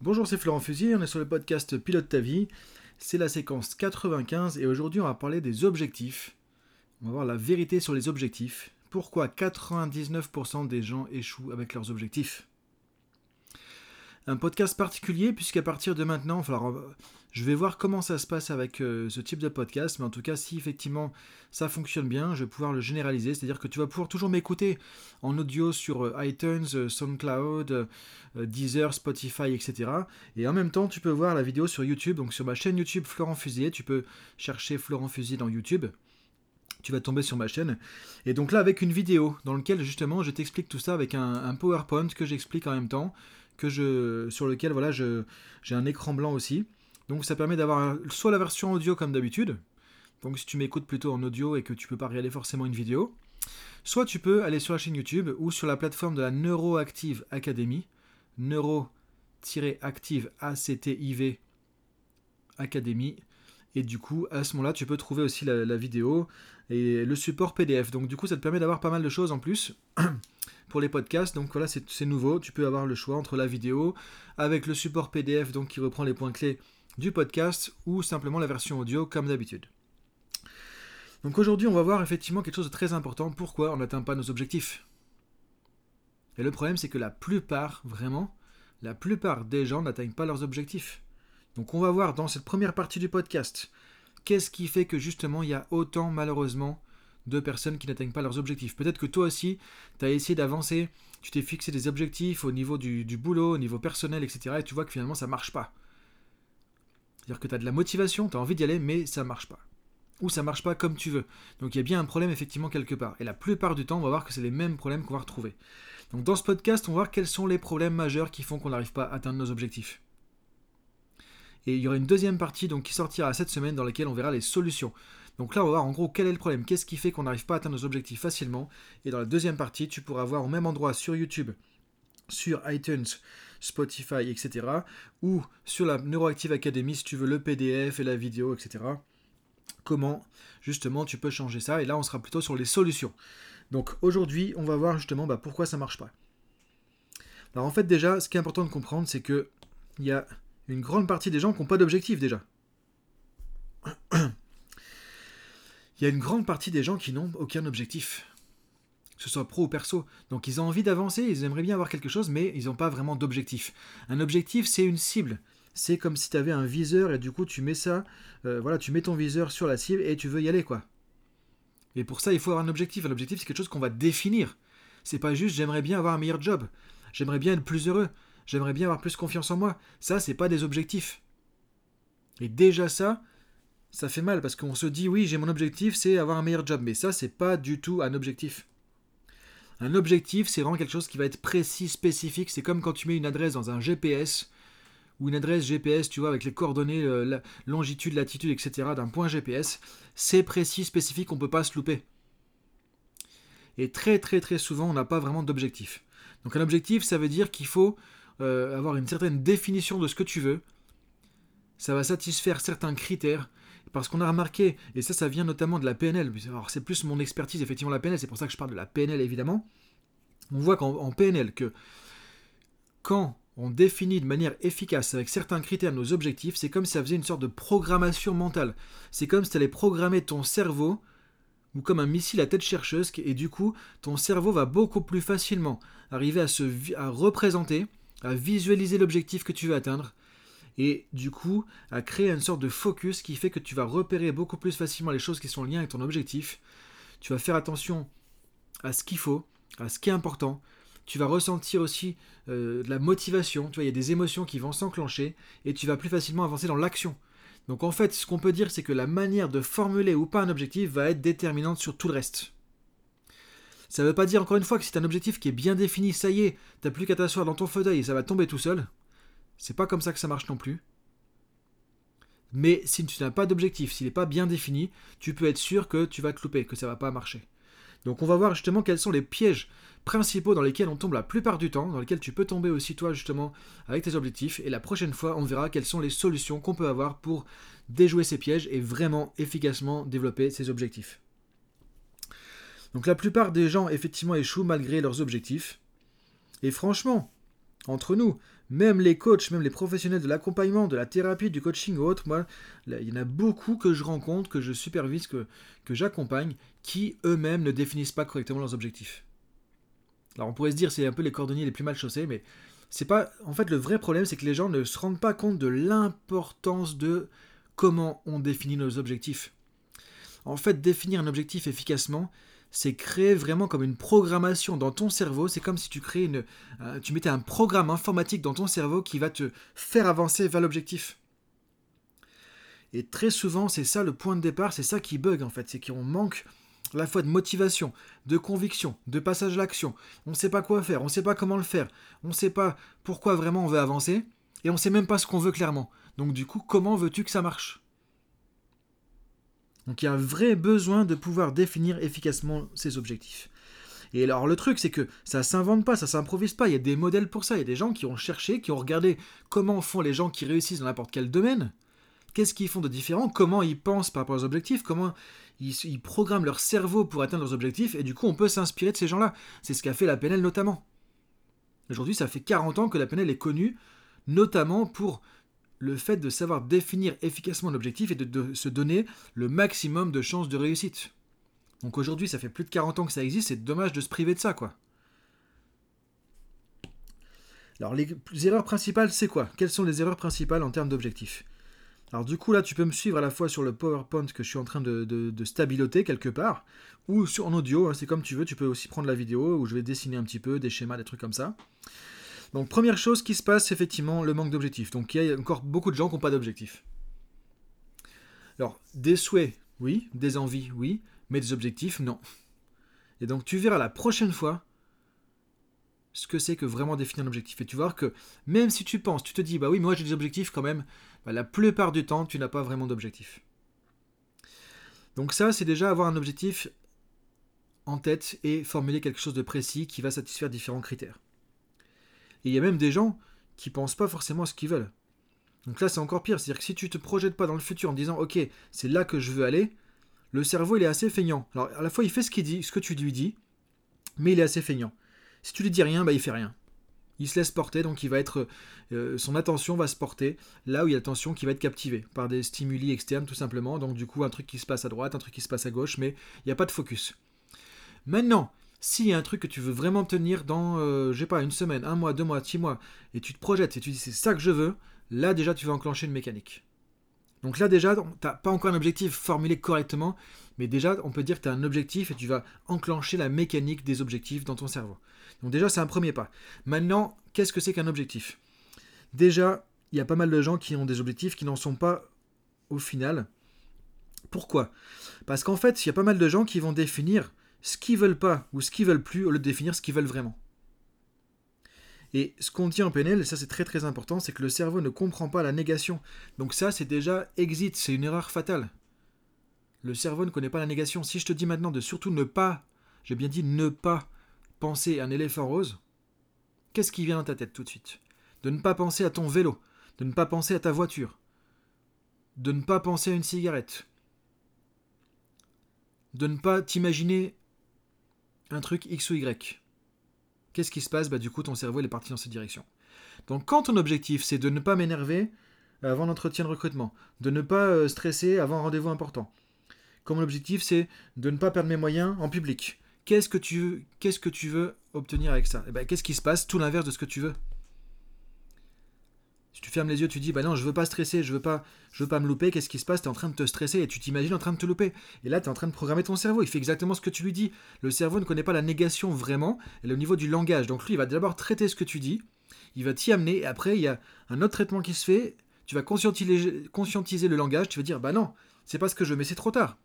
Bonjour, c'est Florent Fusier, on est sur le podcast Pilote ta vie. C'est la séquence 95 et aujourd'hui on va parler des objectifs. On va voir la vérité sur les objectifs. Pourquoi 99% des gens échouent avec leurs objectifs Un podcast particulier puisqu'à partir de maintenant, je vais voir comment ça se passe avec euh, ce type de podcast, mais en tout cas, si effectivement ça fonctionne bien, je vais pouvoir le généraliser, c'est-à-dire que tu vas pouvoir toujours m'écouter en audio sur euh, iTunes, euh, SoundCloud, Deezer, Spotify, etc. Et en même temps, tu peux voir la vidéo sur YouTube, donc sur ma chaîne YouTube Florent Fusier, tu peux chercher Florent Fusier dans YouTube tu vas tomber sur ma chaîne. Et donc là, avec une vidéo dans laquelle justement je t'explique tout ça avec un PowerPoint que j'explique en même temps, je, sur lequel voilà, j'ai un écran blanc aussi. Donc ça permet d'avoir soit la version audio comme d'habitude, donc si tu m'écoutes plutôt en audio et que tu peux pas regarder forcément une vidéo, soit tu peux aller sur la chaîne YouTube ou sur la plateforme de la Neuroactive Academy, Neuro-Active ACTIV Academy, et du coup à ce moment-là tu peux trouver aussi la vidéo et le support PDF. Donc du coup ça te permet d'avoir pas mal de choses en plus. pour les podcasts. Donc voilà, c'est nouveau. Tu peux avoir le choix entre la vidéo avec le support PDF donc qui reprend les points clés du podcast ou simplement la version audio comme d'habitude. Donc aujourd'hui, on va voir effectivement quelque chose de très important, pourquoi on n'atteint pas nos objectifs? Et le problème, c'est que la plupart, vraiment, la plupart des gens n'atteignent pas leurs objectifs. Donc on va voir dans cette première partie du podcast, qu'est-ce qui fait que justement il y a autant malheureusement de personnes qui n'atteignent pas leurs objectifs. Peut-être que toi aussi, tu as essayé d'avancer, tu t'es fixé des objectifs au niveau du, boulot, au niveau personnel, etc. Et tu vois que finalement ça marche pas. C'est-à-dire que tu as de la motivation, tu as envie d'y aller, mais ça marche pas. Ou ça marche pas comme tu veux. Donc il y a bien un problème effectivement quelque part. Et la plupart du temps, on va voir que c'est les mêmes problèmes qu'on va retrouver. Donc dans ce podcast, on va voir quels sont les problèmes majeurs qui font qu'on n'arrive pas à atteindre nos objectifs. Et il y aura une deuxième partie donc, qui sortira cette semaine dans laquelle on verra les solutions. Donc là, on va voir en gros quel est le problème, qu'est-ce qui fait qu'on n'arrive pas à atteindre nos objectifs facilement. Et dans la deuxième partie, tu pourras voir au même endroit sur YouTube, sur iTunes, Spotify, etc. Ou sur la Neuroactive Academy si tu veux le PDF et la vidéo, etc. Comment justement tu peux changer ça. Et là, on sera plutôt sur les solutions. Donc aujourd'hui, on va voir justement bah, pourquoi ça marche pas. Alors en fait déjà, ce qui est important de comprendre, c'est que il y a une grande partie des gens qui n'ont pas d'objectif déjà. Il y a une grande partie des gens qui n'ont aucun objectif que ce soit pro ou perso. Donc ils ont envie d'avancer, ils aimeraient bien avoir quelque chose, mais ils n'ont pas vraiment d'objectif. Un objectif, c'est une cible. C'est comme si tu avais un viseur et du coup tu mets ça, euh, voilà, tu mets ton viseur sur la cible et tu veux y aller quoi. Et pour ça, il faut avoir un objectif. Un objectif, c'est quelque chose qu'on va définir. C'est pas juste j'aimerais bien avoir un meilleur job, j'aimerais bien être plus heureux, j'aimerais bien avoir plus confiance en moi. Ça, c'est pas des objectifs. Et déjà ça, ça fait mal parce qu'on se dit oui, j'ai mon objectif, c'est avoir un meilleur job, mais ça, c'est pas du tout un objectif. Un objectif, c'est vraiment quelque chose qui va être précis, spécifique. C'est comme quand tu mets une adresse dans un GPS ou une adresse GPS, tu vois, avec les coordonnées, euh, la longitude, latitude, etc. d'un point GPS. C'est précis, spécifique, on peut pas se louper. Et très très très souvent, on n'a pas vraiment d'objectif. Donc un objectif, ça veut dire qu'il faut euh, avoir une certaine définition de ce que tu veux. Ça va satisfaire certains critères parce qu'on a remarqué, et ça, ça vient notamment de la PNL, alors c'est plus mon expertise, effectivement, la PNL, c'est pour ça que je parle de la PNL, évidemment. On voit qu'en PNL, que quand on définit de manière efficace avec certains critères nos objectifs, c'est comme si ça faisait une sorte de programmation mentale. C'est comme si tu allais programmer ton cerveau, ou comme un missile à tête chercheuse, et du coup, ton cerveau va beaucoup plus facilement arriver à, se, à représenter, à visualiser l'objectif que tu veux atteindre, et du coup à créer une sorte de focus qui fait que tu vas repérer beaucoup plus facilement les choses qui sont liées avec ton objectif. Tu vas faire attention à ce qu'il faut, à ce qui est important. Tu vas ressentir aussi euh, de la motivation, tu vois, il y a des émotions qui vont s'enclencher et tu vas plus facilement avancer dans l'action. Donc en fait, ce qu'on peut dire, c'est que la manière de formuler ou pas un objectif va être déterminante sur tout le reste. Ça ne veut pas dire encore une fois que si tu un objectif qui est bien défini, ça y est, t'as plus qu'à t'asseoir dans ton fauteuil et ça va tomber tout seul. C'est pas comme ça que ça marche non plus. Mais si tu n'as pas d'objectif, s'il n'est pas bien défini, tu peux être sûr que tu vas te louper, que ça va pas marcher. Donc on va voir justement quels sont les pièges principaux dans lesquels on tombe la plupart du temps, dans lesquels tu peux tomber aussi toi justement avec tes objectifs. Et la prochaine fois, on verra quelles sont les solutions qu'on peut avoir pour déjouer ces pièges et vraiment efficacement développer ces objectifs. Donc la plupart des gens effectivement échouent malgré leurs objectifs. Et franchement, entre nous, même les coachs, même les professionnels de l'accompagnement, de la thérapie, du coaching ou autre, il y en a beaucoup que je rencontre, que je supervise, que, que j'accompagne, qui eux-mêmes ne définissent pas correctement leurs objectifs. Alors on pourrait se dire c'est un peu les cordonniers les plus mal chaussés, mais c'est pas. En fait, le vrai problème, c'est que les gens ne se rendent pas compte de l'importance de comment on définit nos objectifs. En fait, définir un objectif efficacement, c'est créer vraiment comme une programmation dans ton cerveau. C'est comme si tu créais une, euh, tu mettais un programme informatique dans ton cerveau qui va te faire avancer vers l'objectif. Et très souvent, c'est ça le point de départ, c'est ça qui bug en fait, c'est qu'on manque à la fois de motivation, de conviction, de passage à l'action. On ne sait pas quoi faire, on ne sait pas comment le faire, on ne sait pas pourquoi vraiment on veut avancer, et on ne sait même pas ce qu'on veut clairement. Donc du coup, comment veux-tu que ça marche? Donc il y a un vrai besoin de pouvoir définir efficacement ses objectifs. Et alors le truc, c'est que ça s'invente pas, ça s'improvise pas. Il y a des modèles pour ça. Il y a des gens qui ont cherché, qui ont regardé comment font les gens qui réussissent dans n'importe quel domaine. Qu'est-ce qu'ils font de différent? Comment ils pensent par rapport aux objectifs? Comment ils, ils, programment leur cerveau pour atteindre leurs objectifs? Et du coup, on peut s'inspirer de ces gens-là. C'est ce qu'a fait la PNL notamment. Aujourd'hui, ça fait 40 ans que la PNL est connue, notamment pour le fait de savoir définir efficacement l'objectif et de, se donner le maximum de chances de réussite. Donc aujourd'hui, ça fait plus de 40 ans que ça existe, c'est dommage de se priver de ça, quoi. Alors les erreurs principales, c'est quoi? Quelles sont les erreurs principales en termes d'objectifs? Alors du coup, là, tu peux me suivre à la fois sur le PowerPoint que je suis en train de, de, stabiloter quelque part, ou sur, en audio, hein, c'est comme tu veux, tu peux aussi prendre la vidéo, où je vais dessiner un petit peu des schémas, des trucs comme ça. Donc première chose qui se passe, c'est effectivement le manque d'objectifs. Donc il y a encore beaucoup de gens qui n'ont pas d'objectifs. Alors, des souhaits, oui, des envies, oui, mais des objectifs, non. Et donc tu verras la prochaine fois ce que c'est que vraiment définir un objectif. Et tu vois que même si tu penses, tu te dis, bah oui, moi j'ai des objectifs quand même, bah, la plupart du temps, tu n'as pas vraiment d'objectif. Donc ça, c'est déjà avoir un objectif en tête et formuler quelque chose de précis qui va satisfaire différents critères. Et il y a même des gens qui pensent pas forcément à ce qu'ils veulent. Donc là, c'est encore pire. C'est-à-dire que si tu te projettes pas dans le futur en disant, ok, c'est là que je veux aller, le cerveau, il est assez feignant. Alors, à la fois, il fait ce qu'il dit, ce que tu lui dis, mais il est assez feignant. Si tu lui dis rien, bah, il fait rien. Il se laisse porter, donc il va être, euh, son attention va se porter là où il y a l'attention qui va être captivée par des stimuli externes, tout simplement. Donc, du coup, un truc qui se passe à droite, un truc qui se passe à gauche, mais il n'y a pas de focus. Maintenant, s'il y a un truc que tu veux vraiment obtenir dans, euh, je sais pas, une semaine, un mois, deux mois, six mois, et tu te projettes et tu dis c'est ça que je veux, là déjà tu vas enclencher une mécanique. Donc là déjà, tu n'as pas encore un objectif formulé correctement, mais déjà on peut dire que tu as un objectif et tu vas enclencher la mécanique des objectifs dans ton cerveau. Donc déjà c'est un premier pas. Maintenant, qu'est-ce que c'est qu'un objectif? Déjà, il y a pas mal de gens qui ont des objectifs qui n'en sont pas au final. Pourquoi? Parce qu'en fait, il y a pas mal de gens qui vont définir ce qu'ils veulent pas ou ce qu'ils veulent plus au lieu de définir ce qu'ils veulent vraiment. Et ce qu'on dit en PNL, et ça c'est très très important, c'est que le cerveau ne comprend pas la négation. Donc ça c'est déjà exit, c'est une erreur fatale. Le cerveau ne connaît pas la négation. Si je te dis maintenant de surtout ne pas, j'ai bien dit ne pas penser à un éléphant rose, qu'est-ce qui vient dans ta tête tout de suite? De ne pas penser à ton vélo, de ne pas penser à ta voiture, de ne pas penser à une cigarette, de ne pas t'imaginer un truc X ou Y. Qu'est-ce qui se passe? Bah du coup ton cerveau est parti dans cette direction. Donc quand ton objectif c'est de ne pas m'énerver avant l'entretien de recrutement, de ne pas euh, stresser avant un rendez-vous important. Comme l'objectif c'est de ne pas perdre mes moyens en public. Qu'est-ce que tu veux, qu'est-ce que tu veux obtenir avec ça? Eh ben, qu'est-ce qui se passe? Tout l'inverse de ce que tu veux. Tu fermes les yeux, tu dis bah non, je veux pas stresser, je veux pas, je veux pas me louper. Qu'est-ce qui se passe? Tu es en train de te stresser et tu t'imagines en train de te louper. Et là, tu es en train de programmer ton cerveau. Il fait exactement ce que tu lui dis. Le cerveau ne connaît pas la négation vraiment. Elle est au niveau du langage. Donc lui, il va d'abord traiter ce que tu dis. Il va t'y amener. Et après, il y a un autre traitement qui se fait. Tu vas conscientiser, conscientiser le langage. Tu vas dire bah non, c'est pas ce que je veux, mais c'est trop tard.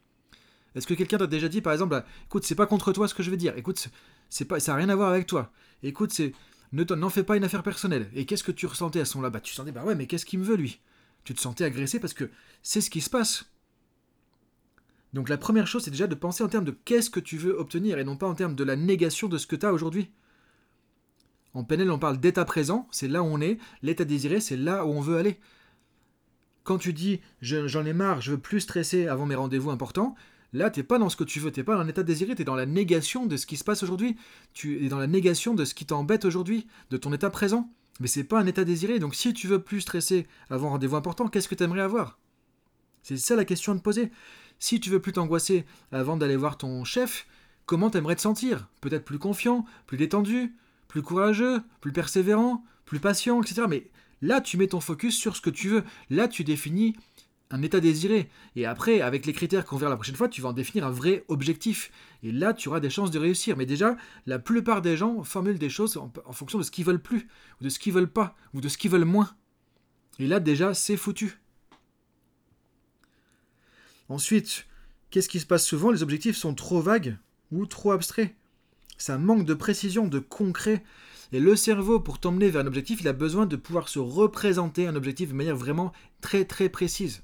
Est-ce que quelqu'un t'a déjà dit, par exemple, bah, écoute, c'est pas contre toi ce que je veux dire. Écoute, c'est pas, ça n'a rien à voir avec toi. Écoute, c'est, n'en fais pas une affaire personnelle. Et qu'est-ce que tu ressentais à ce moment-là? Bah tu sentais, bah ouais, mais qu'est-ce qu'il me veut lui? Tu te sentais agressé parce que c'est ce qui se passe. Donc la première chose, c'est déjà de penser en termes de qu'est-ce que tu veux obtenir et non pas en termes de la négation de ce que tu as aujourd'hui. En PNL, on parle d'état présent, c'est là où on est. L'état désiré, c'est là où on veut aller. Quand tu dis j'en ai marre, je veux plus stresser avant mes rendez-vous importants, Là, t'es pas dans ce que tu veux, t'es pas dans l'état désiré, t'es dans la négation de ce qui se passe aujourd'hui. Tu es dans la négation de ce qui t'embête aujourd'hui, de ton état présent. Mais c'est pas un état désiré. Donc si tu veux plus stresser avant un rendez-vous important, qu'est-ce que tu aimerais avoir? C'est ça la question à te poser. Si tu veux plus t'angoisser avant d'aller voir ton chef, comment t'aimerais te sentir? Peut-être plus confiant, plus détendu, plus courageux, plus persévérant, plus patient, etc. Mais là, tu mets ton focus sur ce que tu veux. Là, tu définis un état désiré. Et après, avec les critères qu'on verra la prochaine fois, tu vas en définir un vrai objectif. Et là, tu auras des chances de réussir. Mais déjà, la plupart des gens formulent des choses en, fonction de ce qu'ils veulent plus, ou de ce qu'ils veulent pas, ou de ce qu'ils veulent moins. Et là, déjà, c'est foutu. Ensuite, qu'est-ce qui se passe souvent? Les objectifs sont trop vagues ou trop abstraits. Ça manque de précision, de concret. Et le cerveau, pour t'emmener vers un objectif, il a besoin de pouvoir se représenter un objectif de manière vraiment très très précise.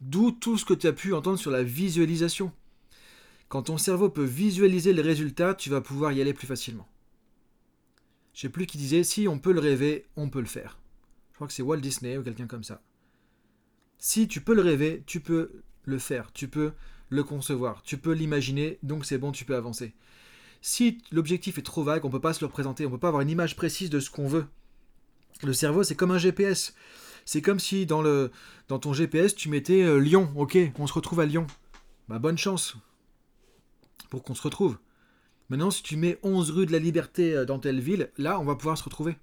D'où tout ce que tu as pu entendre sur la visualisation. Quand ton cerveau peut visualiser les résultats, tu vas pouvoir y aller plus facilement. Je sais plus qui disait si on peut le rêver, on peut le faire. Je crois que c'est Walt Disney ou quelqu'un comme ça. Si tu peux le rêver, tu peux le faire, tu peux le concevoir, tu peux l'imaginer, donc c'est bon, tu peux avancer. Si l'objectif est trop vague, on ne peut pas se le représenter, on ne peut pas avoir une image précise de ce qu'on veut. Le cerveau, c'est comme un GPS. C'est comme si dans, ton GPS, tu mettais euh, Lyon. Ok, on se retrouve à Lyon. Bah, bonne chance pour qu'on se retrouve. Maintenant, si tu mets 11 rue de la Liberté euh, dans telle ville, là, on va pouvoir se retrouver.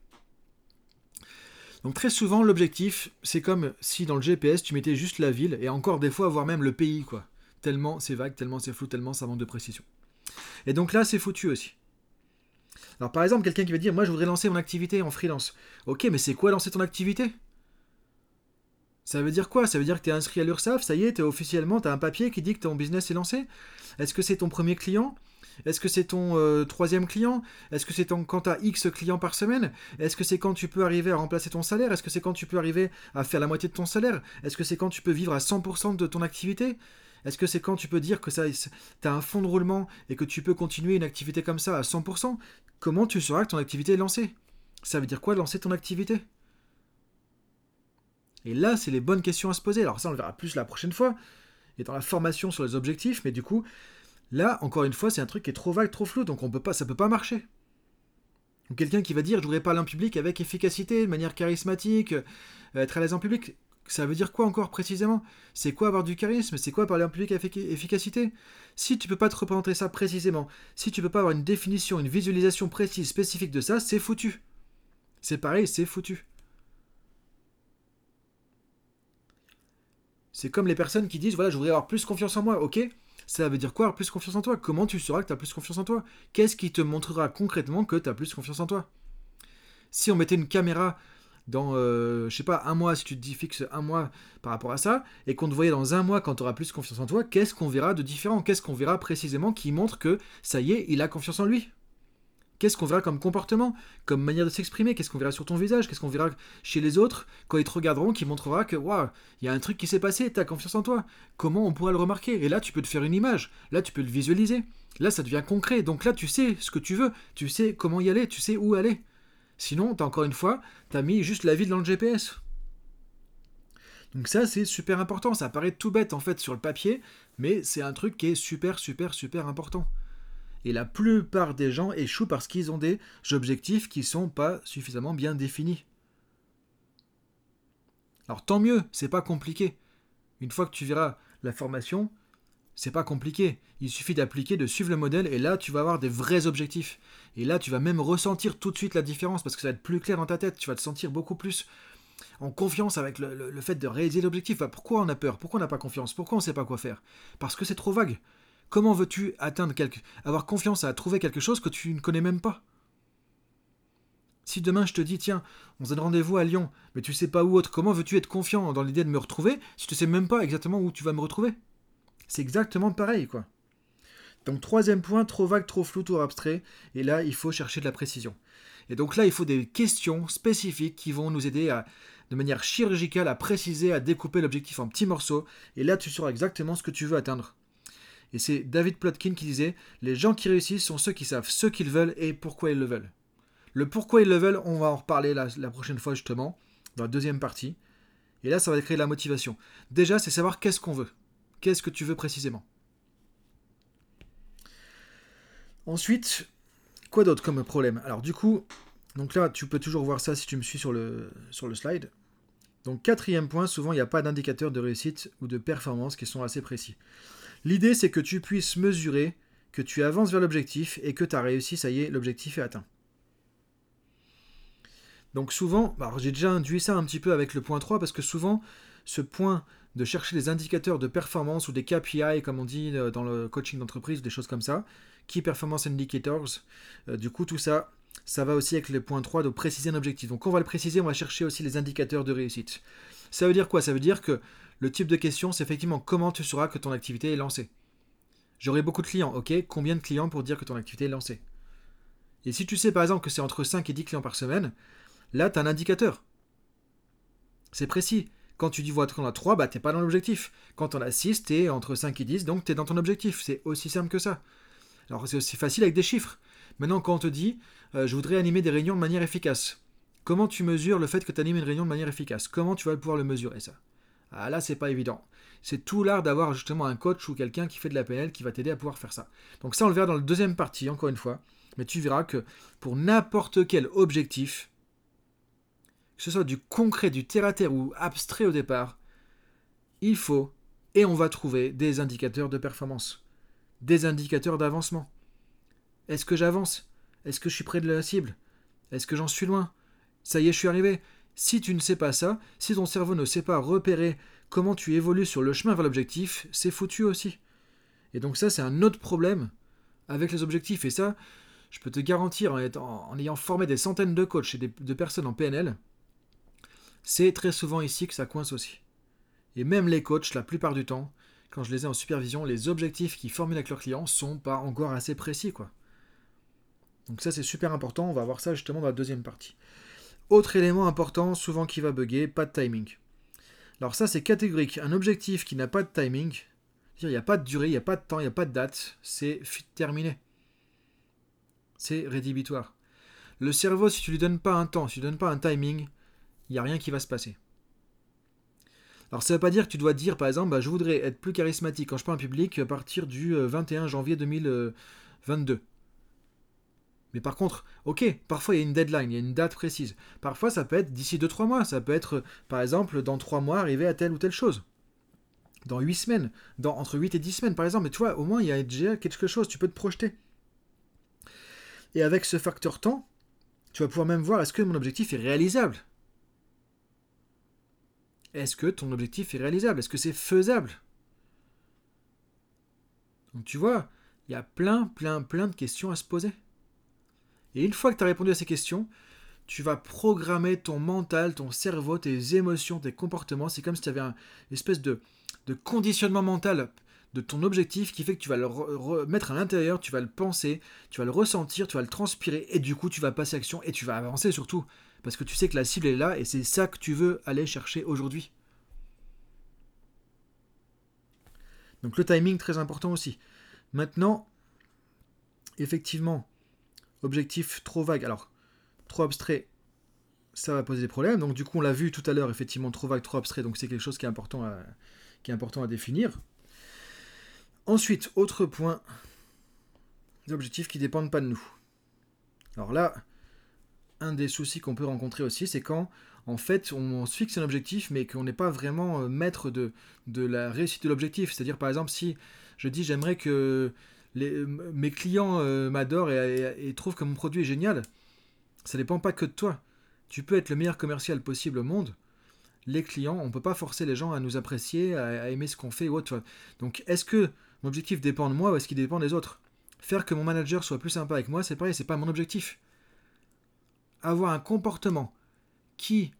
Donc très souvent, l'objectif, c'est comme si dans le GPS, tu mettais juste la ville, et encore des fois, voire même le pays, quoi. Tellement c'est vague, tellement c'est flou, tellement ça manque de précision. Et donc là, c'est foutu aussi. Alors par exemple, quelqu'un qui va dire, moi je voudrais lancer mon activité en freelance. Ok, mais c'est quoi lancer ton activité? Ça veut dire quoi? Ça veut dire que tu es inscrit à l'URSSAF, ça y est, es officiellement, tu as un papier qui dit que ton business est lancé? Est-ce que c'est ton premier client? Est-ce que c'est ton euh, troisième client? Est-ce que c'est quand tu as X clients par semaine? Est-ce que c'est quand tu peux arriver à remplacer ton salaire? Est-ce que c'est quand tu peux arriver à faire la moitié de ton salaire? Est-ce que c'est quand tu peux vivre à 100% de ton activité? Est-ce que c'est quand tu peux dire que tu as un fonds de roulement et que tu peux continuer une activité comme ça à 100% Comment tu sauras que ton activité est lancée? Ça veut dire quoi lancer ton activité? Et là, c'est les bonnes questions à se poser. Alors ça, on le verra plus la prochaine fois, et dans la formation sur les objectifs, mais du coup, là, encore une fois, c'est un truc qui est trop vague, trop flou, donc on peut pas, ça peut pas marcher. Quelqu'un qui va dire, je voudrais parler en public avec efficacité, de manière charismatique, euh, être à l'aise en public. Ça veut dire quoi encore précisément? C'est quoi avoir du charisme? C'est quoi parler en public avec efficacité? Si tu peux pas te représenter ça précisément, si tu peux pas avoir une définition, une visualisation précise, spécifique de ça, c'est foutu. C'est pareil, c'est foutu. C'est comme les personnes qui disent voilà, je voudrais avoir plus confiance en moi. Ok, ça veut dire quoi avoir plus confiance en toi? Comment tu sauras que tu as plus confiance en toi? Qu'est-ce qui te montrera concrètement que tu as plus confiance en toi? Si on mettait une caméra dans, euh, je sais pas, un mois, si tu te dis fixe un mois par rapport à ça, et qu'on te voyait dans un mois quand tu auras plus confiance en toi, qu'est-ce qu'on verra de différent? Qu'est-ce qu'on verra précisément qui montre que ça y est, il a confiance en lui? Qu'est-ce qu'on verra comme comportement, comme manière de s'exprimer? Qu'est-ce qu'on verra sur ton visage? Qu'est-ce qu'on verra chez les autres quand ils te regarderont qui montrera que waouh, il y a un truc qui s'est passé, tu as confiance en toi. Comment on pourra le remarquer? Et là, tu peux te faire une image. Là, tu peux le visualiser. Là, ça devient concret. Donc là, tu sais ce que tu veux. Tu sais comment y aller. Tu sais où aller. Sinon, as encore une fois, tu as mis juste la ville dans le GPS. Donc ça, c'est super important. Ça paraît tout bête en fait sur le papier, mais c'est un truc qui est super, super, super important. Et la plupart des gens échouent parce qu'ils ont des objectifs qui ne sont pas suffisamment bien définis. Alors tant mieux, c'est pas compliqué. Une fois que tu verras la formation, c'est pas compliqué. Il suffit d'appliquer, de suivre le modèle, et là, tu vas avoir des vrais objectifs. Et là, tu vas même ressentir tout de suite la différence, parce que ça va être plus clair dans ta tête. Tu vas te sentir beaucoup plus en confiance avec le, fait de réaliser l'objectif. pourquoi on a peur? Pourquoi on n'a pas confiance? Pourquoi on ne sait pas quoi faire? Parce que c'est trop vague. Comment veux-tu atteindre quelque... avoir confiance à trouver quelque chose que tu ne connais même pas? Si demain je te dis, tiens, on se donne rendez-vous à Lyon, mais tu sais pas où autre, comment veux-tu être confiant dans l'idée de me retrouver si tu sais même pas exactement où tu vas me retrouver? C'est exactement pareil, quoi. Donc troisième point, trop vague, trop flou, trop abstrait, et là il faut chercher de la précision. Et donc là il faut des questions spécifiques qui vont nous aider à, de manière chirurgicale à préciser, à découper l'objectif en petits morceaux, et là tu sauras exactement ce que tu veux atteindre. Et c'est David Plotkin qui disait Les gens qui réussissent sont ceux qui savent ce qu'ils veulent et pourquoi ils le veulent. Le pourquoi ils le veulent, on va en reparler la, prochaine fois justement, dans la deuxième partie. Et là, ça va créer la motivation. Déjà, c'est savoir qu'est-ce qu'on veut. Qu'est-ce que tu veux précisément. Ensuite, quoi d'autre comme problème? Alors du coup, Donc là, tu peux toujours voir ça si tu me suis sur le, sur le slide. Donc quatrième point, souvent il n'y a pas d'indicateurs de réussite ou de performance qui sont assez précis. L'idée c'est que tu puisses mesurer que tu avances vers l'objectif et que tu as réussi, ça y est, l'objectif est atteint. Donc souvent, j'ai déjà induit ça un petit peu avec le point 3 parce que souvent ce point de chercher des indicateurs de performance ou des KPI comme on dit euh, dans le coaching d'entreprise, des choses comme ça, Key Performance Indicators, euh, du coup tout ça, ça va aussi avec le point 3 de préciser un objectif. Donc on va le préciser, on va chercher aussi les indicateurs de réussite. Ça veut dire quoi? Ça veut dire que le type de question, c'est effectivement comment tu sauras que ton activité est lancée. J'aurai beaucoup de clients, ok? Combien de clients pour dire que ton activité est lancée? Et si tu sais par exemple que c'est entre 5 et 10 clients par semaine, là tu as un indicateur. C'est précis. Quand tu dis vois qu'on a 3, bah t'es pas dans l'objectif. Quand on a 6, t'es entre 5 et 10, donc tu es dans ton objectif. C'est aussi simple que ça. Alors c'est aussi facile avec des chiffres. Maintenant, quand on te dit euh, je voudrais animer des réunions de manière efficace, comment tu mesures le fait que tu animes une réunion de manière efficace? Comment tu vas pouvoir le mesurer ça? Ah là, c'est pas évident. C'est tout l'art d'avoir justement un coach ou quelqu'un qui fait de la PNL qui va t'aider à pouvoir faire ça. Donc ça, on le verra dans la deuxième partie, encore une fois. Mais tu verras que pour n'importe quel objectif, que ce soit du concret, du terre-à-terre ou abstrait au départ, il faut et on va trouver des indicateurs de performance, des indicateurs d'avancement. Est-ce que j'avance? Est-ce que je suis près de la cible? Est-ce que j'en suis loin? Ça y est, je suis arrivé. Si tu ne sais pas ça, si ton cerveau ne sait pas repérer comment tu évolues sur le chemin vers l'objectif, c'est foutu aussi. Et donc ça, c'est un autre problème avec les objectifs. Et ça, je peux te garantir, en, ayant formé des centaines de coachs et de personnes en PNL, c'est très souvent ici que ça coince aussi. Et même les coachs, la plupart du temps, quand je les ai en supervision, les objectifs qu'ils formulent avec leurs clients sont pas encore assez précis, quoi. Donc ça c'est super important, on va voir ça justement dans la deuxième partie. Autre élément important, souvent qui va bugger, pas de timing. Alors ça c'est catégorique, un objectif qui n'a pas de timing, il n'y a pas de durée, il n'y a pas de temps, il n'y a pas de date, c'est terminé. C'est rédhibitoire. Le cerveau, si tu lui donnes pas un temps, si tu lui donnes pas un timing, il n'y a rien qui va se passer. Alors ça ne veut pas dire que tu dois dire par exemple, bah, je voudrais être plus charismatique quand je parle en public à partir du 21 euh, janvier 2022. Mais par contre, ok, parfois il y a une deadline, il y a une date précise. Parfois ça peut être d'ici 2-3 mois, ça peut être par exemple dans 3 mois arriver à telle ou telle chose. Dans 8 semaines, dans, entre 8 et 10 semaines par exemple, mais tu vois, au moins il y a déjà quelque chose, tu peux te projeter. Et avec ce facteur temps, tu vas pouvoir même voir est-ce que mon objectif est réalisable? Est-ce que ton objectif est réalisable? Est-ce que c'est faisable? Donc tu vois, il y a plein, plein, plein de questions à se poser. Et une fois que tu as répondu à ces questions, tu vas programmer ton mental, ton cerveau, tes émotions, tes comportements. C'est comme si tu avais une espèce de, conditionnement mental de ton objectif qui fait que tu vas le mettre à l'intérieur, tu vas le penser, tu vas le ressentir, tu vas le transpirer et du coup tu vas passer à l'action et tu vas avancer surtout parce que tu sais que la cible est là et c'est ça que tu veux aller chercher aujourd'hui. Donc le timing très important aussi. Maintenant, effectivement, Objectif trop vague. Alors, trop abstrait, ça va poser des problèmes. Donc du coup, on l'a vu tout à l'heure, effectivement, trop vague, trop abstrait. Donc c'est quelque chose qui est important à, définir. Ensuite, autre point, des objectifs qui ne dépendent pas de nous. Alors là, un des soucis qu'on peut rencontrer aussi, c'est quand, en fait, on se fixe un objectif, mais qu'on n'est pas vraiment euh, maître de la réussite de l'objectif. C'est-à-dire, par exemple, si je dis j'aimerais que mes clients euh, m'adorent et, trouvent que mon produit est génial. Ça dépend pas que de toi. Tu peux être le meilleur commercial possible au monde. Les clients, on ne peut pas forcer les gens à nous apprécier, à, aimer ce qu'on fait ou autre. Donc, est-ce que mon objectif dépend de moi ou est-ce qu'il dépend des autres? Faire que mon manager soit plus sympa avec moi, c'est pareil, c'est pas mon objectif. Avoir un comportement qui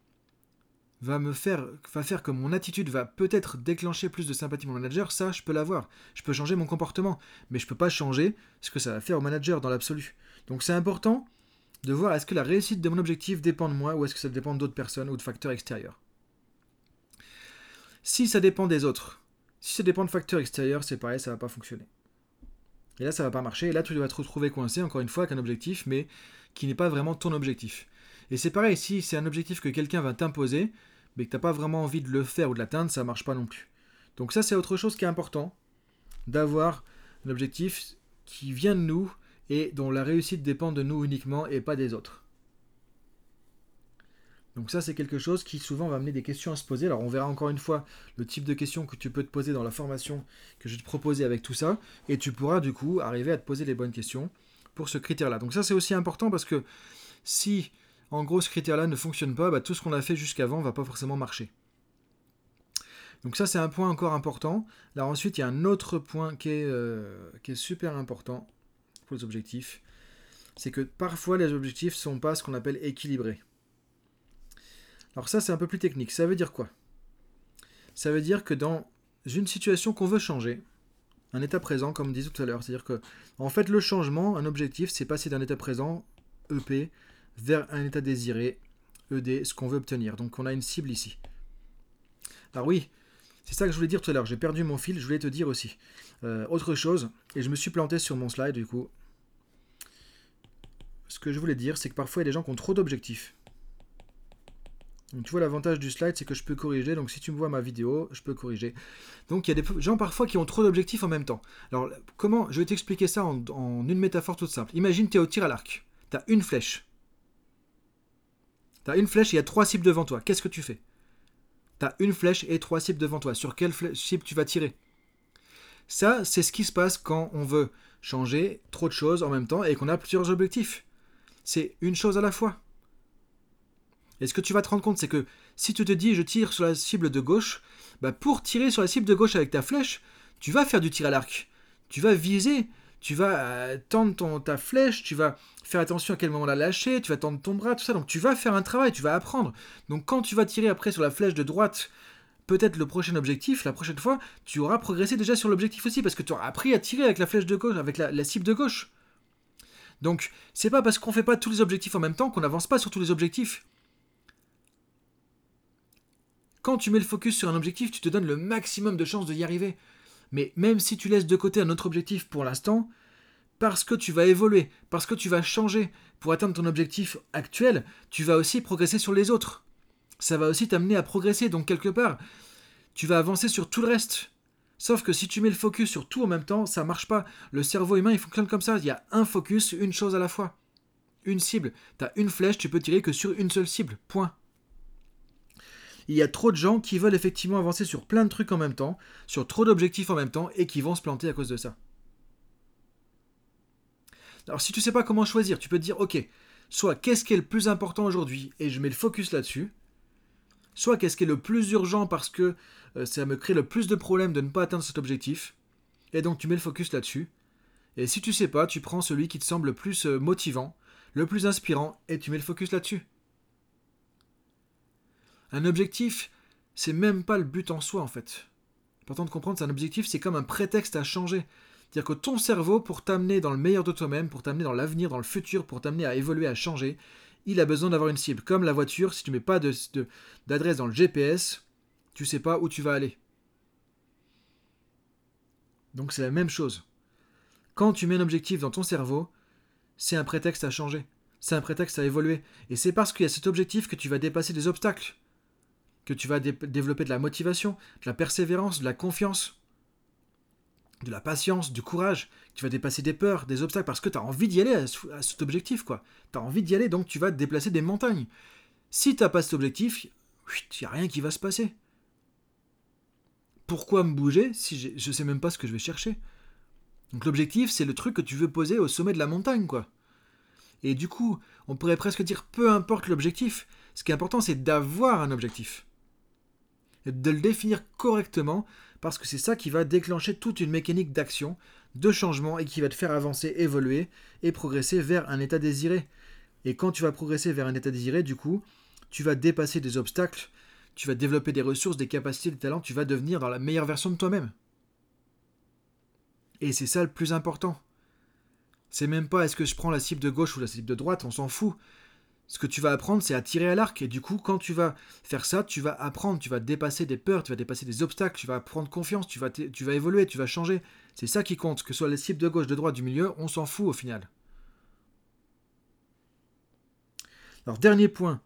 va me faire, va faire que mon attitude va peut-être déclencher plus de sympathie mon manager, ça, je peux l'avoir. Je peux changer mon comportement, mais je peux pas changer ce que ça va faire au manager dans l'absolu. Donc c'est important de voir est-ce que la réussite de mon objectif dépend de moi ou est-ce que ça dépend d'autres personnes ou de facteurs extérieurs. Si ça dépend des autres, si ça dépend de facteurs extérieurs, c'est pareil, ça va pas fonctionner. Et là, ça va pas marcher. Et là, tu vas te retrouver coincé, encore une fois, avec un objectif, mais qui n'est pas vraiment ton objectif. Et c'est pareil, si c'est un objectif que quelqu'un va t'imposer, mais que tu n'as pas vraiment envie de le faire ou de l'atteindre, ça marche pas non plus. Donc ça, c'est autre chose qui est important, d'avoir un objectif qui vient de nous et dont la réussite dépend de nous uniquement et pas des autres. Donc ça, c'est quelque chose qui souvent va amener des questions à se poser. Alors on verra encore une fois le type de questions que tu peux te poser dans la formation que je vais te proposer avec tout ça. Et tu pourras du coup arriver à te poser les bonnes questions pour ce critère-là. Donc ça, c'est aussi important parce que si en gros ce critère-là ne fonctionne pas, bah, tout ce qu'on a fait jusqu'avant va pas forcément marcher. Donc ça, c'est un point encore important. Là ensuite, il y a un autre point qui est, euh, super important pour les objectifs. C'est que parfois les objectifs ne sont pas ce qu'on appelle équilibrés. Alors ça, c'est un peu plus technique. Ça veut dire quoi? Ça veut dire que dans une situation qu'on veut changer, un état présent, comme on disait tout à l'heure, c'est-à-dire que, en fait, le changement, un objectif, c'est passer d'un état présent, EP, vers un état désiré, ED, ce qu'on veut obtenir. Donc on a une cible ici. Alors oui, c'est ça que je voulais dire tout à l'heure. J'ai perdu mon fil, je voulais te dire aussi. Euh, autre chose, et je me suis planté sur mon slide du coup. Ce que je voulais dire, c'est que parfois il y a des gens qui ont trop d'objectifs. Donc tu vois l'avantage du slide, c'est que je peux corriger. Donc si tu me vois ma vidéo, je peux corriger. Donc il y a des gens parfois qui ont trop d'objectifs en même temps. Alors comment Je vais t'expliquer ça en, une métaphore toute simple. Imagine tu es au tir à l'arc. Tu as une flèche. Tu as une flèche et il y a trois cibles devant toi. Qu'est-ce que tu fais? Tu as une flèche et trois cibles devant toi. Sur quelle cible tu vas tirer? Ça, c'est ce qui se passe quand on veut changer trop de choses en même temps et qu'on a plusieurs objectifs. C'est une chose à la fois. Et ce que tu vas te rendre compte, c'est que si tu te dis je tire sur la cible de gauche, bah pour tirer sur la cible de gauche avec ta flèche, tu vas faire du tir à l'arc. Tu vas viser, tu vas euh, tendre ta flèche, tu vas faire attention à quel moment la lâcher, tu vas tendre ton bras, tout ça. Donc tu vas faire un travail, tu vas apprendre. Donc quand tu vas tirer après sur la flèche de droite, peut-être le prochain objectif, la prochaine fois, tu auras progressé déjà sur l'objectif aussi, parce que tu auras appris à tirer avec la flèche de gauche, avec la, cible de gauche. Donc, c'est pas parce qu'on fait pas tous les objectifs en même temps qu'on n'avance pas sur tous les objectifs. Quand tu mets le focus sur un objectif, tu te donnes le maximum de chances de y arriver. Mais même si tu laisses de côté un autre objectif pour l'instant, parce que tu vas évoluer, parce que tu vas changer pour atteindre ton objectif actuel, tu vas aussi progresser sur les autres. Ça va aussi t'amener à progresser, donc quelque part, tu vas avancer sur tout le reste. Sauf que si tu mets le focus sur tout en même temps, ça marche pas. Le cerveau humain, il fonctionne comme ça. Il y a un focus, une chose à la fois. Une cible. Tu as une flèche, tu peux tirer que sur une seule cible. Point il y a trop de gens qui veulent effectivement avancer sur plein de trucs en même temps, sur trop d'objectifs en même temps, et qui vont se planter à cause de ça. Alors si tu sais pas comment choisir, tu peux te dire, ok, soit qu'est-ce qui est le plus important aujourd'hui, et je mets le focus là-dessus, soit qu'est-ce qui est le plus urgent parce que euh, ça me crée le plus de problèmes de ne pas atteindre cet objectif, et donc tu mets le focus là-dessus. Et si tu sais pas, tu prends celui qui te semble le plus euh, motivant, le plus inspirant, et tu mets le focus là-dessus. Un objectif, c'est même pas le but en soi en fait. Important de comprendre, c'est un objectif, c'est comme un prétexte à changer. C'est-à-dire que ton cerveau, pour t'amener dans le meilleur de toi-même, pour t'amener dans l'avenir, dans le futur, pour t'amener à évoluer, à changer, il a besoin d'avoir une cible. Comme la voiture, si tu mets pas d'adresse dans le GPS, tu sais pas où tu vas aller. Donc c'est la même chose. Quand tu mets un objectif dans ton cerveau, c'est un prétexte à changer. C'est un prétexte à évoluer. Et c'est parce qu'il y a cet objectif que tu vas dépasser des obstacles que tu vas développer de la motivation, de la persévérance, de la confiance, de la patience, du courage. Tu vas dépasser des peurs, des obstacles, parce que tu as envie d'y aller à, cet objectif. quoi. Tu as envie d'y aller, donc tu vas déplacer des montagnes. Si tu pas cet objectif, il n'y a rien qui va se passer. Pourquoi me bouger si je ne sais même pas ce que je vais chercher? Donc l'objectif, c'est le truc que tu veux poser au sommet de la montagne, quoi. Et du coup, on pourrait presque dire peu importe l'objectif, ce qui est important, c'est d'avoir un objectif de le définir correctement, parce que c'est ça qui va déclencher toute une mécanique d'action, de changement, et qui va te faire avancer, évoluer, et progresser vers un état désiré. Et quand tu vas progresser vers un état désiré, du coup, tu vas dépasser des obstacles, tu vas développer des ressources, des capacités, des talents, tu vas devenir dans la meilleure version de toi-même. Et c'est ça le plus important. C'est même pas est-ce que je prends la cible de gauche ou la cible de droite, on s'en fout ce que tu vas apprendre, c'est à tirer à l'arc. Et du coup, quand tu vas faire ça, tu vas apprendre, tu vas dépasser des peurs, tu vas dépasser des obstacles, tu vas prendre confiance, tu vas, tu vas évoluer, tu vas changer. C'est ça qui compte. Que ce soit les cibles de gauche, de droite, du milieu, on s'en fout au final. Alors, dernier point.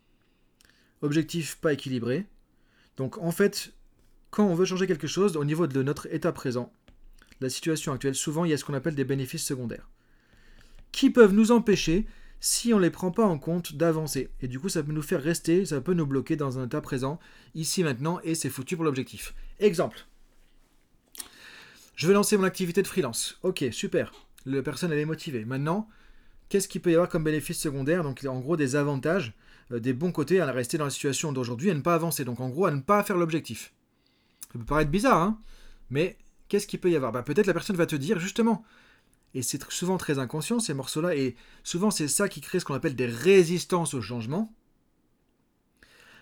Objectif pas équilibré. Donc, en fait, quand on veut changer quelque chose, au niveau de notre état présent, la situation actuelle, souvent, il y a ce qu'on appelle des bénéfices secondaires. Qui peuvent nous empêcher si on ne les prend pas en compte d'avancer. Et du coup, ça peut nous faire rester, ça peut nous bloquer dans un état présent, ici maintenant, et c'est foutu pour l'objectif. Exemple. Je vais lancer mon activité de freelance. Ok, super. La personne, elle est motivée. Maintenant, qu'est-ce qu'il peut y avoir comme bénéfice secondaire? Donc, en gros, des avantages, euh, des bons côtés à rester dans la situation d'aujourd'hui, à ne pas avancer. Donc, en gros, à ne pas faire l'objectif. Ça peut paraître bizarre, hein Mais qu'est-ce qu'il peut y avoir? Bah, Peut-être la personne va te dire, justement, et c'est souvent très inconscient ces morceaux-là, et souvent c'est ça qui crée ce qu'on appelle des résistances au changement.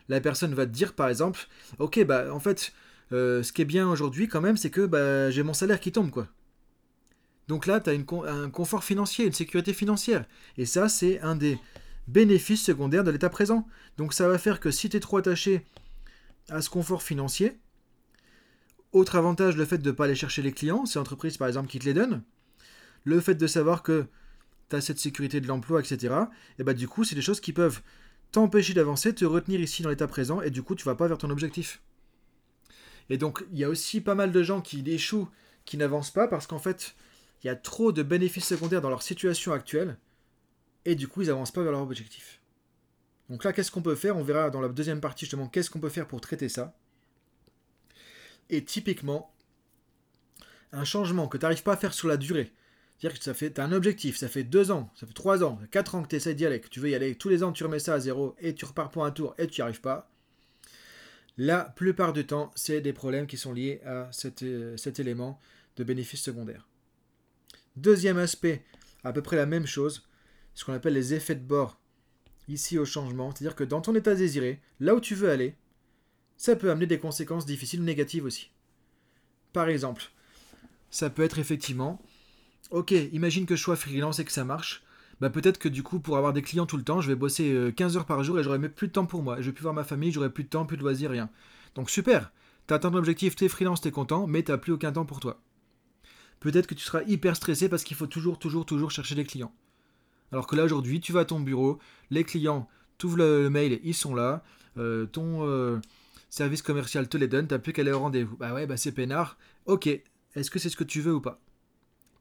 La personne va te dire par exemple, ok, bah en fait, euh, ce qui est bien aujourd'hui quand même, c'est que bah, j'ai mon salaire qui tombe, quoi. Donc là, tu as un confort financier, une sécurité financière. Et ça, c'est un des bénéfices secondaires de l'état présent. Donc ça va faire que si tu es trop attaché à ce confort financier, autre avantage, le fait de ne pas aller chercher les clients, c'est l'entreprise par exemple qui te les donne, le fait de savoir que tu as cette sécurité de l'emploi, etc., et bah du coup, c'est des choses qui peuvent t'empêcher d'avancer, te retenir ici dans l'état présent, et du coup, tu vas pas vers ton objectif. Et donc, il y a aussi pas mal de gens qui échouent, qui n'avancent pas, parce qu'en fait, il y a trop de bénéfices secondaires dans leur situation actuelle, et du coup, ils n'avancent pas vers leur objectif. Donc là, qu'est-ce qu'on peut faire? On verra dans la deuxième partie justement qu'est-ce qu'on peut faire pour traiter ça. Et typiquement, un changement que tu n'arrives pas à faire sur la durée, c'est-à-dire que ça fait, as un objectif, ça fait deux ans, ça fait trois ans, quatre ans que tu essaies d'y aller, que tu veux y aller, tous les ans tu remets ça à zéro et tu repars pour un tour et tu n'y arrives pas. La plupart du temps, c'est des problèmes qui sont liés à cet, euh, cet élément de bénéfice secondaire. Deuxième aspect, à peu près la même chose, ce qu'on appelle les effets de bord ici au changement, c'est-à-dire que dans ton état désiré, là où tu veux aller, ça peut amener des conséquences difficiles ou négatives aussi. Par exemple, ça peut être effectivement ok, imagine que je sois freelance et que ça marche. Bah peut-être que du coup, pour avoir des clients tout le temps, je vais bosser 15 euh, heures par jour et j'aurai même plus de temps pour moi. Je vais plus voir ma famille, j'aurai plus de temps, plus de loisirs, rien. Donc super, t'as atteint ton objectif, t'es freelance, t'es content, mais t'as plus aucun temps pour toi. Peut-être que tu seras hyper stressé parce qu'il faut toujours, toujours, toujours chercher des clients. Alors que là aujourd'hui, tu vas à ton bureau, les clients, tu ouvres le, mail, ils sont là, euh, ton euh, service commercial te les donne, t'as plus qu'à aller au rendez-vous. Bah ouais, bah c'est peinard. Ok, est-ce que c'est ce que tu veux ou pas?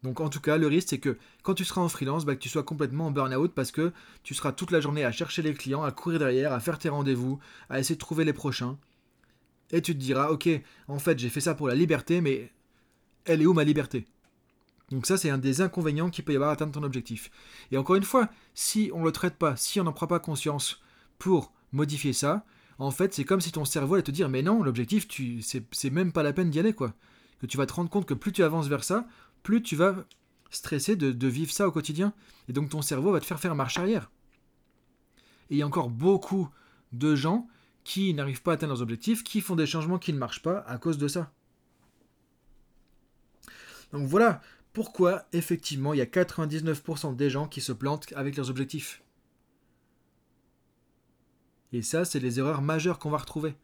Donc en tout cas, le risque, c'est que quand tu seras en freelance, bah, que tu sois complètement en burn-out parce que tu seras toute la journée à chercher les clients, à courir derrière, à faire tes rendez-vous, à essayer de trouver les prochains. Et tu te diras, ok, en fait j'ai fait ça pour la liberté, mais elle est où ma liberté? Donc ça, c'est un des inconvénients qu'il peut y avoir à atteindre ton objectif. Et encore une fois, si on ne le traite pas, si on n'en prend pas conscience pour modifier ça, en fait, c'est comme si ton cerveau allait te dire, mais non, l'objectif, tu, c'est même pas la peine d'y aller, quoi. Que tu vas te rendre compte que plus tu avances vers ça, plus tu vas stresser de, vivre ça au quotidien. Et donc ton cerveau va te faire faire marche arrière. Et il y a encore beaucoup de gens qui n'arrivent pas à atteindre leurs objectifs, qui font des changements qui ne marchent pas à cause de ça. Donc voilà pourquoi effectivement il y a 99% des gens qui se plantent avec leurs objectifs. Et ça, c'est les erreurs majeures qu'on va retrouver.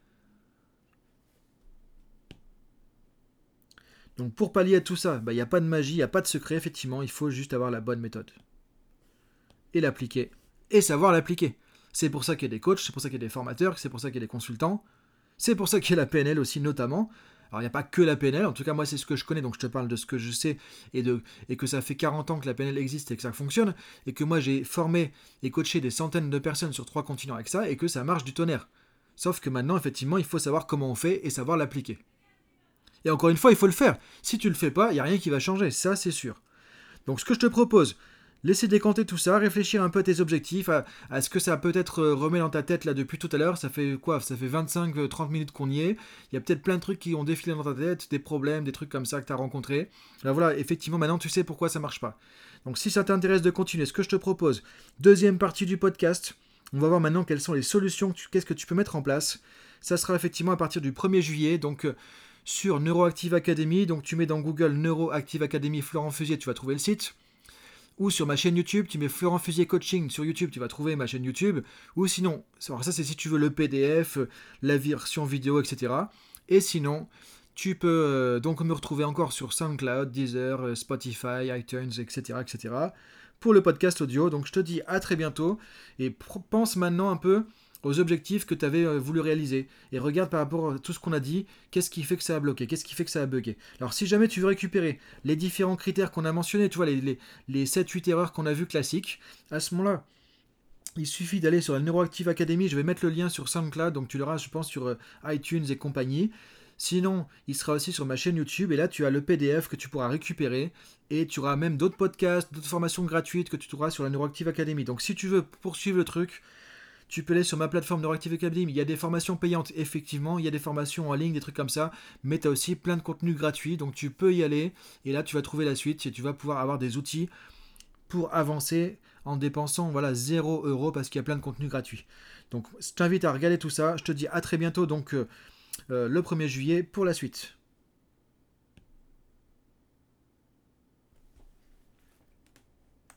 Donc pour pallier à tout ça, bah, il n'y a pas de magie, il n'y a pas de secret, effectivement, il faut juste avoir la bonne méthode. Et l'appliquer. Et savoir l'appliquer. C'est pour ça qu'il y a des coachs, c'est pour ça qu'il y a des formateurs, c'est pour ça qu'il y a des consultants, c'est pour ça qu'il y a la PNL aussi notamment. Alors il n'y a pas que la PNL, en tout cas moi c'est ce que je connais, donc je te parle de ce que je sais et, de, et que ça fait 40 ans que la PNL existe et que ça fonctionne, et que moi j'ai formé et coaché des centaines de personnes sur trois continents avec ça, et que ça marche du tonnerre. Sauf que maintenant effectivement il faut savoir comment on fait et savoir l'appliquer. Et encore une fois, il faut le faire. Si tu le fais pas, il n'y a rien qui va changer, ça c'est sûr. Donc ce que je te propose, laisser décanter tout ça, réfléchir un peu à tes objectifs, à, ce que ça peut-être euh, remet dans ta tête là depuis tout à l'heure. Ça fait quoi? Ça fait 25-30 minutes qu'on y est. Il y a peut-être plein de trucs qui ont défilé dans ta tête, des problèmes, des trucs comme ça que tu as rencontrés. Là voilà, effectivement, maintenant tu sais pourquoi ça marche pas. Donc si ça t'intéresse de continuer, ce que je te propose, deuxième partie du podcast, on va voir maintenant quelles sont les solutions, qu'est-ce que tu peux mettre en place. Ça sera effectivement à partir du 1er juillet, donc euh, sur Neuroactive Academy. Donc tu mets dans Google Neuroactive Academy Florent Fusier, tu vas trouver le site. Ou sur ma chaîne YouTube, tu mets Florent Fusier Coaching sur YouTube, tu vas trouver ma chaîne YouTube. Ou sinon, ça c'est si tu veux le PDF, la version vidéo, etc. Et sinon, tu peux euh, donc me retrouver encore sur SoundCloud, Deezer, euh, Spotify, iTunes, etc., etc. pour le podcast audio. Donc je te dis à très bientôt et pense maintenant un peu aux objectifs que tu avais euh, voulu réaliser. Et regarde par rapport à tout ce qu'on a dit, qu'est-ce qui fait que ça a bloqué, qu'est-ce qui fait que ça a bugué. Alors si jamais tu veux récupérer les différents critères qu'on a mentionnés, tu vois, les, les, 7-8 erreurs qu'on a vues classiques, à ce moment-là, il suffit d'aller sur la Neuroactive Academy. Je vais mettre le lien sur SoundCloud, donc tu l'auras, je pense, sur euh, iTunes et compagnie. Sinon, il sera aussi sur ma chaîne YouTube et là tu as le PDF que tu pourras récupérer et tu auras même d'autres podcasts, d'autres formations gratuites que tu trouveras sur la Neuroactive Academy. Donc si tu veux poursuivre le truc, tu peux aller sur ma plateforme Neuroactive Academy. Il y a des formations payantes, effectivement, il y a des formations en ligne, des trucs comme ça, mais tu as aussi plein de contenus gratuits, donc tu peux y aller et là tu vas trouver la suite et tu vas pouvoir avoir des outils pour avancer en dépensant voilà 0 euros parce qu'il y a plein de contenus gratuits. Donc je t'invite à regarder tout ça. Je te dis à très bientôt donc euh, euh, le 1er juillet pour la suite.